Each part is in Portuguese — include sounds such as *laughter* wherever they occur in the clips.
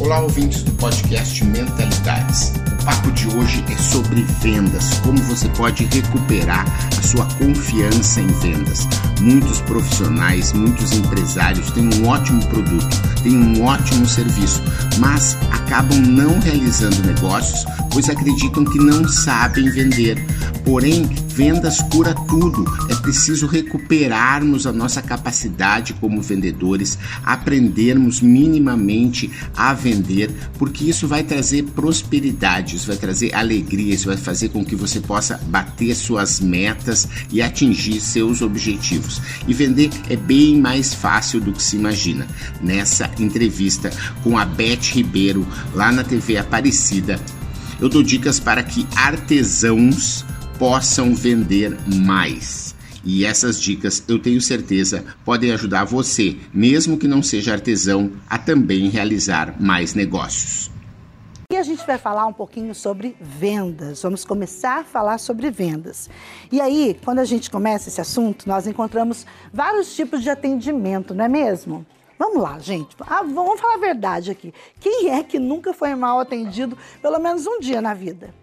Olá, ouvintes do podcast Mentalidades. O papo de hoje é sobre vendas, como você pode recuperar a sua confiança em vendas. Muitos profissionais, muitos empresários têm um ótimo produto, têm um ótimo serviço, mas acabam não realizando negócios pois acreditam que não sabem vender. Porém, vendas cura tudo. É preciso recuperarmos a nossa capacidade como vendedores, aprendermos minimamente a vender, porque isso vai trazer prosperidade, isso vai trazer alegria, isso vai fazer com que você possa bater suas metas e atingir seus objetivos. E vender é bem mais fácil do que se imagina. Nessa entrevista com a Beth Ribeiro, lá na TV Aparecida, eu dou dicas para que artesãos possam vender mais. E essas dicas, eu tenho certeza, podem ajudar você, mesmo que não seja artesão, a também realizar mais negócios. E a gente vai falar um pouquinho sobre vendas. Vamos começar a falar sobre vendas. E aí, quando a gente começa esse assunto, nós encontramos vários tipos de atendimento, não é mesmo? Vamos lá, gente. Ah, vamos falar a verdade aqui. Quem é que nunca foi mal atendido pelo menos um dia na vida?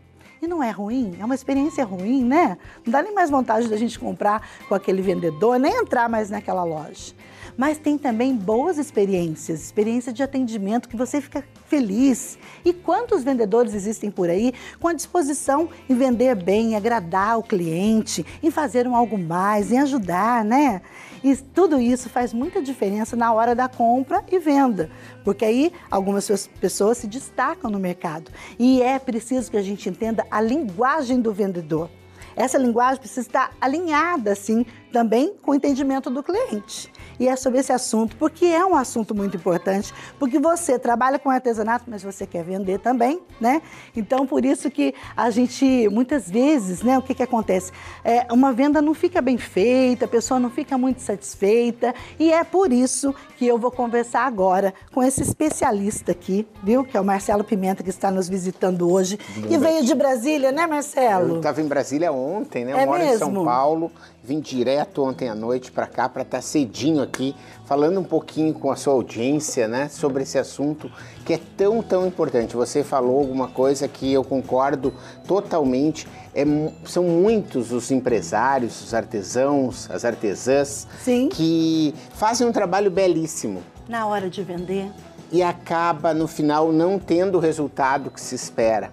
E não é ruim, é uma experiência ruim, né? Não dá nem mais vontade da gente comprar com aquele vendedor, nem entrar mais naquela loja. Mas tem também boas experiências, experiência de atendimento que você fica feliz. E quantos vendedores existem por aí com a disposição em vender bem, em agradar o cliente, em fazer um algo mais, em ajudar, né? E tudo isso faz muita diferença na hora da compra e venda, porque aí algumas pessoas se destacam no mercado. E é preciso que a gente entenda a linguagem do vendedor. Essa linguagem precisa estar alinhada, assim, também com o entendimento do cliente. E é sobre esse assunto, porque é um assunto muito importante, porque você trabalha com artesanato, mas você quer vender também, né? Então, por isso que a gente, muitas vezes, né, o que, que acontece? É, uma venda não fica bem feita, a pessoa não fica muito satisfeita, e é por isso que eu vou conversar agora com esse especialista aqui, viu? Que é o Marcelo Pimenta, que está nos visitando hoje. E veio de Brasília, né, Marcelo? Eu estava em Brasília ontem, né? Eu é moro mesmo? em São Paulo Vim direto ontem à noite para cá para estar tá cedinho aqui, falando um pouquinho com a sua audiência, né, sobre esse assunto que é tão, tão importante. Você falou alguma coisa que eu concordo totalmente. É, são muitos os empresários, os artesãos, as artesãs Sim. que fazem um trabalho belíssimo. Na hora de vender. E acaba, no final, não tendo o resultado que se espera.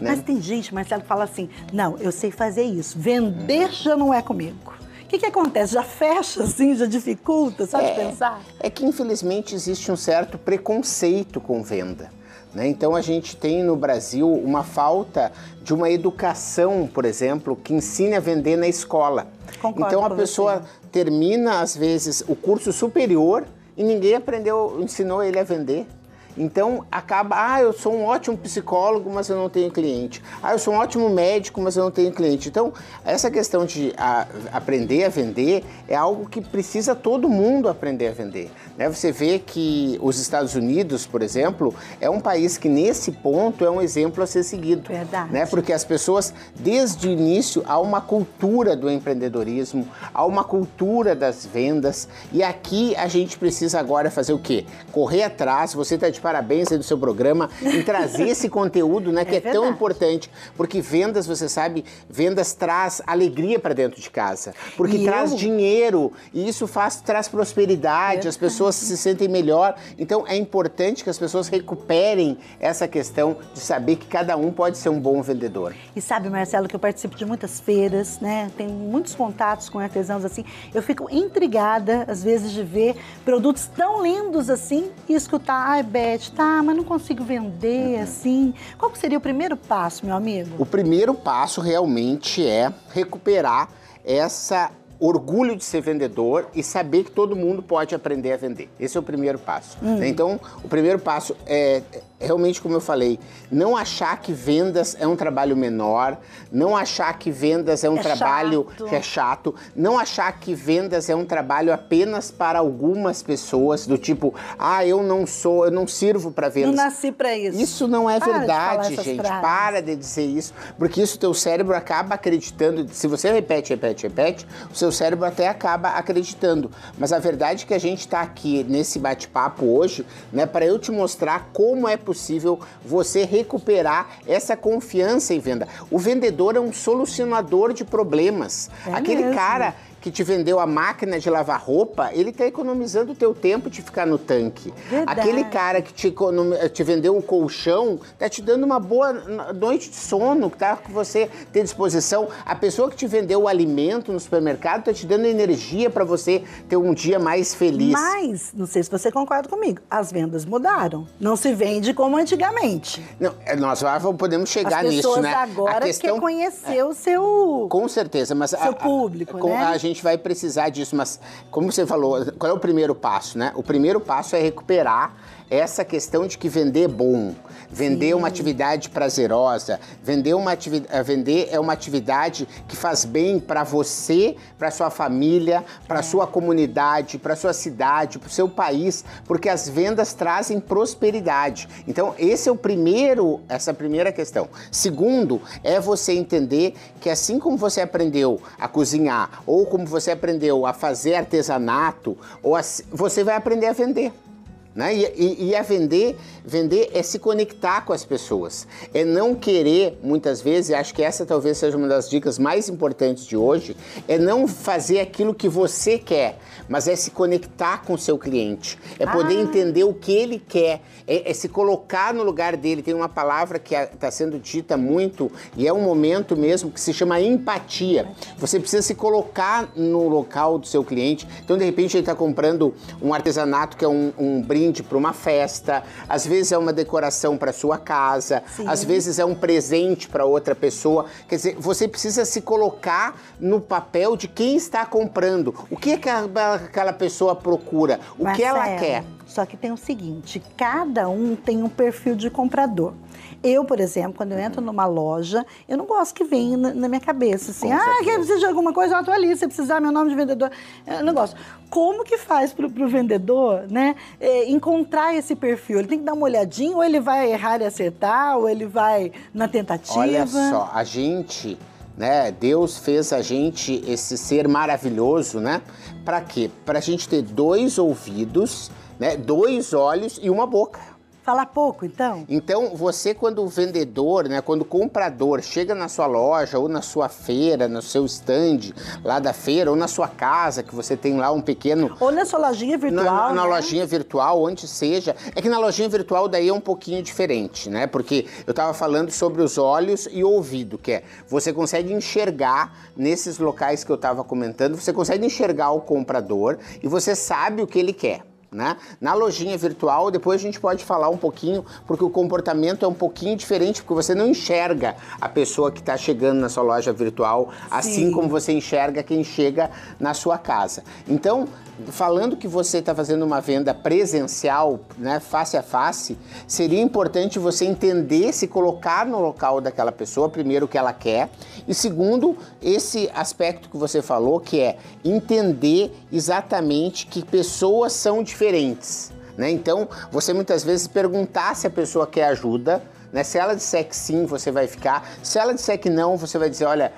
Né? Mas tem gente, Marcelo, que fala assim: não, eu sei fazer isso, vender já não é comigo. O que, que acontece? Já fecha assim, já dificulta, só é, de pensar? É que infelizmente existe um certo preconceito com venda. Né? Então a gente tem no Brasil uma falta de uma educação, por exemplo, que ensine a vender na escola. Concordo então a pessoa você. termina às vezes o curso superior e ninguém aprendeu, ensinou ele a vender. Então acaba, ah, eu sou um ótimo psicólogo, mas eu não tenho cliente. Ah, eu sou um ótimo médico, mas eu não tenho cliente. Então, essa questão de a, aprender a vender é algo que precisa todo mundo aprender a vender. Né? Você vê que os Estados Unidos, por exemplo, é um país que nesse ponto é um exemplo a ser seguido. Verdade. Né? Porque as pessoas, desde o início, há uma cultura do empreendedorismo, há uma cultura das vendas. E aqui a gente precisa agora fazer o quê? Correr atrás. Você está de parabéns aí do seu programa em trazer esse *laughs* conteúdo, né, que é, é tão importante, porque vendas, você sabe, vendas traz alegria para dentro de casa, porque e traz eu... dinheiro e isso faz traz prosperidade, as pessoas se sentem melhor. Então é importante que as pessoas recuperem essa questão de saber que cada um pode ser um bom vendedor. E sabe, Marcelo, que eu participo de muitas feiras, né? Tenho muitos contatos com artesãos assim. Eu fico intrigada às vezes de ver produtos tão lindos assim e escutar, ai, Beth, tá, mas não consigo vender uhum. assim. Qual seria o primeiro passo, meu amigo? O primeiro passo realmente é recuperar essa orgulho de ser vendedor e saber que todo mundo pode aprender a vender. Esse é o primeiro passo. Uhum. Então, o primeiro passo é realmente como eu falei, não achar que vendas é um trabalho menor, não achar que vendas é um é trabalho chato. que é chato, não achar que vendas é um trabalho apenas para algumas pessoas, do tipo, ah, eu não sou, eu não sirvo para vendas. Não nasci para isso. Isso não é para verdade, gente. Frases. Para de dizer isso, porque isso teu cérebro acaba acreditando. Se você repete, repete, repete, o seu cérebro até acaba acreditando. Mas a verdade é que a gente está aqui nesse bate-papo hoje, né, para eu te mostrar como é possível você recuperar essa confiança em venda. O vendedor é um solucionador de problemas. É Aquele mesmo. cara que te vendeu a máquina de lavar roupa, ele está economizando o teu tempo de ficar no tanque. Verdade. Aquele cara que te, te vendeu o colchão, está te dando uma boa noite de sono, que tá com você ter disposição. A pessoa que te vendeu o alimento no supermercado está te dando energia para você ter um dia mais feliz. Mas, não sei se você concorda comigo, as vendas mudaram. Não se vende como antigamente. Não, é, nós podemos chegar nisso, né? agora a questão, quer conhecer é, o seu... Com certeza, mas... Seu a, público, a, né? A gente gente vai precisar disso, mas como você falou, qual é o primeiro passo, né? O primeiro passo é recuperar essa questão de que vender é bom, vender Sim. é uma atividade prazerosa, vender, uma atividade, eh, vender é uma atividade que faz bem para você, para sua família, para é. sua comunidade, para sua cidade, para o seu país, porque as vendas trazem prosperidade. Então, esse é o primeiro, essa primeira questão. Segundo, é você entender que assim como você aprendeu a cozinhar ou como você aprendeu a fazer artesanato, ou a, você vai aprender a vender. Né? E, e, e, a vender, vender é se conectar com as pessoas, é não querer, muitas vezes, acho que essa talvez seja uma das dicas mais importantes de hoje, é não fazer aquilo que você quer, mas é se conectar com o seu cliente, é poder ah. entender o que ele quer, é, é, se colocar no lugar dele. Tem uma palavra que está sendo dita muito e é um momento mesmo que se chama empatia. Você precisa se colocar no local do seu cliente. Então, de repente, ele está comprando um artesanato que é um, um brinde brinde para uma festa, às vezes é uma decoração para sua casa, Sim. às vezes é um presente para outra pessoa. Quer dizer, você precisa se colocar no papel de quem está comprando. O que, é que aquela pessoa procura? O Marcelo, que ela quer? Só que tem o seguinte: cada um tem um perfil de comprador. Eu, por exemplo, quando eu entro numa loja, eu não gosto que venha na, minha cabeça assim, ah, quer precisa de alguma coisa, eu tô ali, se precisar meu nome de vendedor. Eu não gosto. Como que faz para o vendedor, né, é, encontrar esse perfil? Ele tem que dar uma olhadinha, ou ele vai errar e acertar, ou ele vai na tentativa? Olha só, a gente né? Deus fez a gente esse ser maravilhoso, né? Para quê? Para a gente ter dois ouvidos, né? Dois olhos e uma boca. Fala pouco, então? Então, você, quando o vendedor, né, quando o comprador chega na sua loja ou na sua feira, no seu stand lá da feira, ou na sua casa, que você tem lá um pequeno. Ou na sua lojinha virtual. Na, na né? lojinha virtual, onde seja. É que na lojinha virtual daí é um pouquinho diferente, né? Porque eu estava falando sobre os olhos e o ouvido, que é você consegue enxergar nesses locais que eu estava comentando, você consegue enxergar o comprador e você sabe o que ele quer. Né? Na lojinha virtual, depois a gente pode falar um pouquinho, porque o comportamento é um pouquinho diferente, porque você não enxerga a pessoa que está chegando na sua loja virtual, Sim. assim como você enxerga quem chega na sua casa. Então, falando que você está fazendo uma venda presencial, né, face a face, seria importante você entender, se colocar no local daquela pessoa, primeiro o que ela quer, e segundo, esse aspecto que você falou, que é entender exatamente que pessoas são diferentes. Né? Então, você muitas vezes perguntar se a pessoa quer ajuda, né? Se ela disser que sim, você vai ficar. Se ela disser que não, você vai dizer, olha,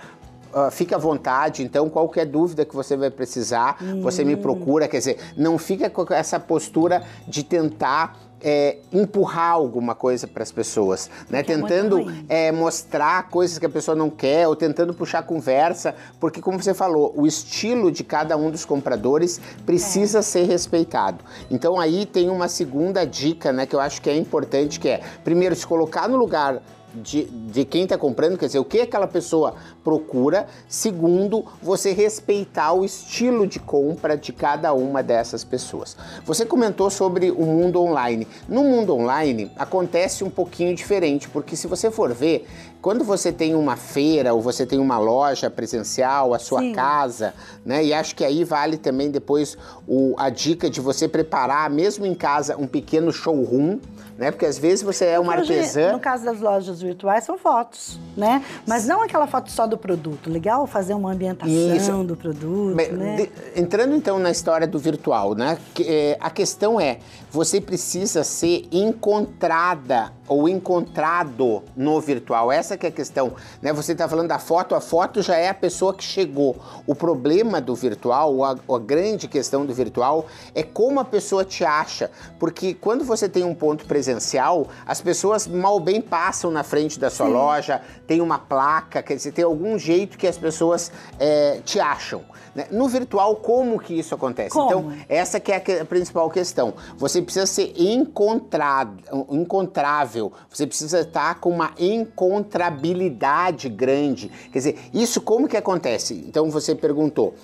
Uh, fica à vontade, então qualquer dúvida que você vai precisar, hum. você me procura. Quer dizer, não fica com essa postura de tentar é, empurrar alguma coisa para as pessoas, né? tentando é, mostrar coisas que a pessoa não quer ou tentando puxar conversa, porque como você falou, o estilo de cada um dos compradores precisa é. ser respeitado. Então aí tem uma segunda dica, né, que eu acho que é importante, que é primeiro se colocar no lugar de, de quem está comprando, quer dizer, o que aquela pessoa procura. Segundo, você respeitar o estilo de compra de cada uma dessas pessoas. Você comentou sobre o mundo online. No mundo online acontece um pouquinho diferente, porque se você for ver, quando você tem uma feira ou você tem uma loja presencial, a sua Sim. casa, né? E acho que aí vale também depois o, a dica de você preparar, mesmo em casa, um pequeno showroom né? Porque às vezes você é uma Hoje, artesã. No caso das lojas virtuais, são fotos, né? Mas não aquela foto só do produto. Legal fazer uma ambientação Isso. do produto, né? De, entrando então na história do virtual, né? Que, é, a questão é, você precisa ser encontrada ou encontrado no virtual. Essa que é a questão, né? Você está falando da foto, a foto já é a pessoa que chegou. O problema do virtual, a, a grande questão do virtual é como a pessoa te acha, porque quando você tem um ponto presencial, as pessoas mal bem passam na frente da sua Sim. loja, tem uma placa, quer dizer, tem algum jeito que as pessoas é, te acham. Né? No virtual, como que isso acontece? Como? Então, essa que é a principal questão. Você precisa ser encontrado, encontrável, você precisa estar com uma encontrabilidade grande. Quer dizer, isso como que acontece? Então, você perguntou.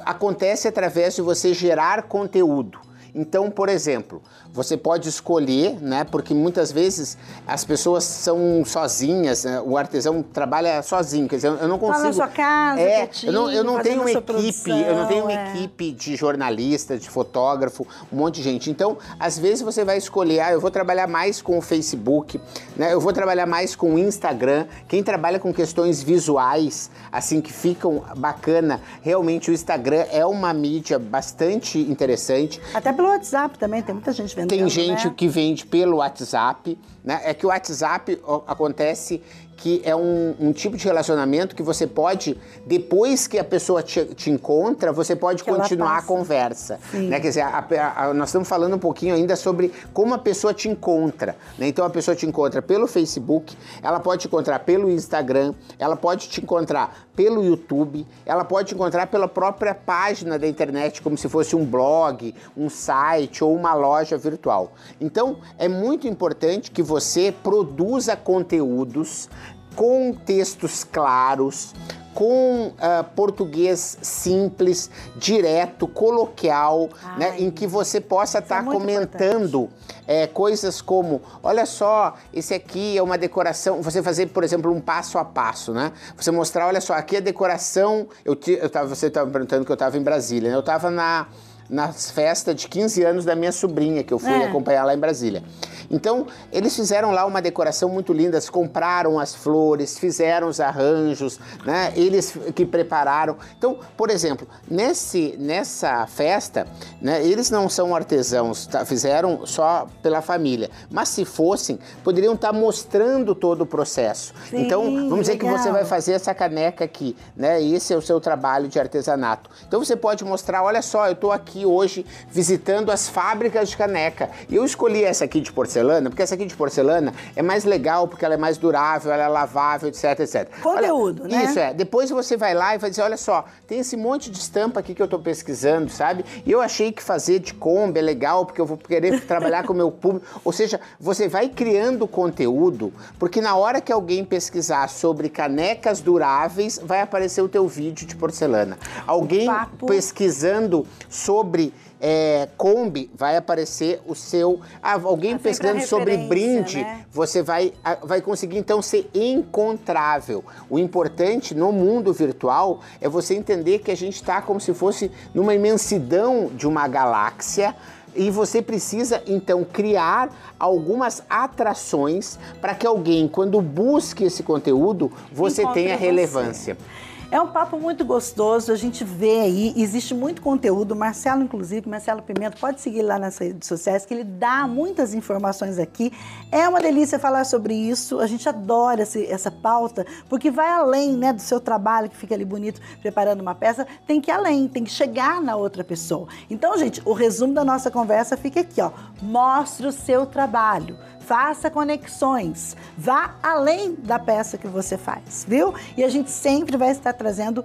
Acontece através de você gerar conteúdo. Então, por exemplo, você pode escolher, né? Porque muitas vezes as pessoas são sozinhas, né? o artesão trabalha sozinho, quer dizer, eu não consigo. Tá na sua casa, é, quietinho, eu não, eu não tenho uma equipe, produção, eu não tenho uma é. equipe de jornalista, de fotógrafo, um monte de gente. Então, às vezes você vai escolher, ah, eu vou trabalhar mais com o Facebook, né? Eu vou trabalhar mais com o Instagram. Quem trabalha com questões visuais, assim que ficam bacana, realmente o Instagram é uma mídia bastante interessante. Até pelo WhatsApp também, tem muita gente vendendo. Tem gente né? que vende pelo WhatsApp, né? É que o WhatsApp acontece que é um, um, tipo de relacionamento que você pode, depois que a pessoa te, te encontra, você pode que continuar a conversa. Né? Quer dizer, a, a, nós estamos falando um pouquinho ainda sobre como a pessoa te encontra. Né? Então a pessoa te encontra pelo Facebook, ela pode te encontrar pelo Instagram, ela pode te encontrar pelo YouTube, ela pode te encontrar pela própria página da internet, como se fosse um blog, um site ou uma loja virtual. Então é muito importante que você produza conteúdos com textos claros, com uh, português simples, direto, coloquial, né, em que você possa estar é tá comentando é, coisas como, olha só, esse aqui é uma decoração, você fazer, por exemplo, um passo a passo, né? Você mostrar, olha só, aqui é a decoração, eu, eu tava, você estava me perguntando que eu estava em Brasília, né? eu estava na nas festas de 15 anos da minha sobrinha, que eu fui é. acompanhar lá em Brasília. Então, eles fizeram lá uma decoração muito linda, compraram as flores, fizeram os arranjos, né? Eles que prepararam. Então, por exemplo, nesse, nessa festa, né, eles não são artesãos, tá? fizeram só pela família. Mas se fossem, poderiam estar tá mostrando todo o processo. Sim, então, vamos dizer legal. que você vai fazer essa caneca aqui, né? Esse é o seu trabalho de artesanato. Então, você pode mostrar, olha só, eu estou aqui hoje visitando as fábricas de caneca. E eu escolhi essa aqui de porcelana, porque essa aqui de porcelana é mais legal, porque ela é mais durável, ela é lavável, etc, etc. Conteúdo, olha, né? Isso é. Depois você vai lá e vai dizer, olha só, tem esse monte de estampa aqui que eu estou pesquisando, sabe? E eu achei que fazer de Kombi é legal, porque eu vou querer *laughs* trabalhar com o meu público. Ou seja, você vai criando conteúdo, porque na hora que alguém pesquisar sobre canecas duráveis, vai aparecer o teu vídeo de porcelana. Alguém pesquisando sobre sobre é, Kombi, vai aparecer o seu. Ah, alguém pesquisando sobre brinde, né? você vai, vai conseguir então ser encontrável. O importante no mundo virtual é você entender que a gente está como se fosse numa imensidão de uma galáxia. E você precisa então criar algumas atrações para que alguém, quando busque esse conteúdo, você Encontre tenha relevância. Você. É um papo muito gostoso, a gente vê aí, existe muito conteúdo. Marcelo, inclusive, Marcelo Pimenta, pode seguir lá nas redes sociais, que ele dá muitas informações aqui. É uma delícia falar sobre isso, a gente adora esse, essa pauta, porque vai além né, do seu trabalho, que fica ali bonito preparando uma peça, tem que ir além, tem que chegar na outra pessoa. Então, gente, o resumo da nossa conversa fica aqui, ó. Mostre o seu trabalho faça conexões, vá além da peça que você faz, viu? E a gente sempre vai estar trazendo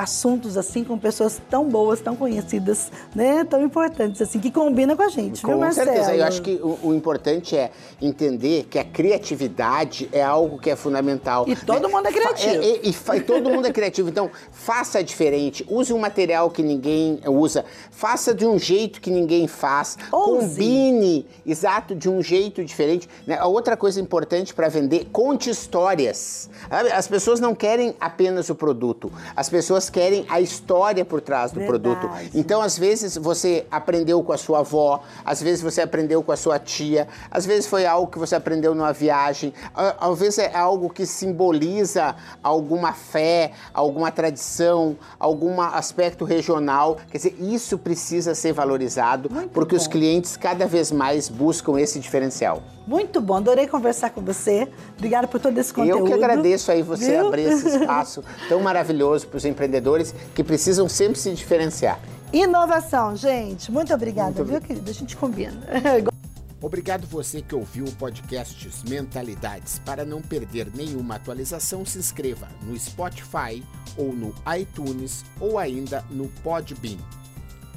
assuntos assim com pessoas tão boas, tão conhecidas, né? Tão importantes assim, que combinam com a gente, com viu, Marcelo? Com certeza, eu acho que o, o, importante é entender que a criatividade é algo que é fundamental. E todo né? mundo é criativo. É, é, e, e, todo mundo é criativo, então faça diferente, use um material que ninguém usa, faça de um jeito que ninguém faz, Ouse. combine, exato, de um jeito diferente. Né? A outra coisa importante para vender, conte histórias. As pessoas não querem apenas o produto, as pessoas querem a história por trás do Verdade. produto. Então, às vezes, você aprendeu com a sua avó, às vezes você aprendeu com a sua tia, às vezes foi algo que você aprendeu numa viagem, às vezes é algo que simboliza alguma fé, alguma tradição, algum aspecto regional. Quer dizer, isso precisa ser valorizado Muito porque bom. os clientes cada vez mais buscam esse diferencial. Muito bom, adorei conversar com você. Obrigada por todo esse conteúdo. Eu que agradeço aí você Viu? abrir esse *laughs* espaço tão maravilhoso para os empreendedores que precisam sempre se diferenciar. Inovação, gente. Muito obrigada, Muito viu, querida? A gente combina. *laughs* Obrigado você que ouviu o podcast Mentalidades. Para não perder nenhuma atualização, se inscreva no Spotify ou no iTunes ou ainda no Podbean.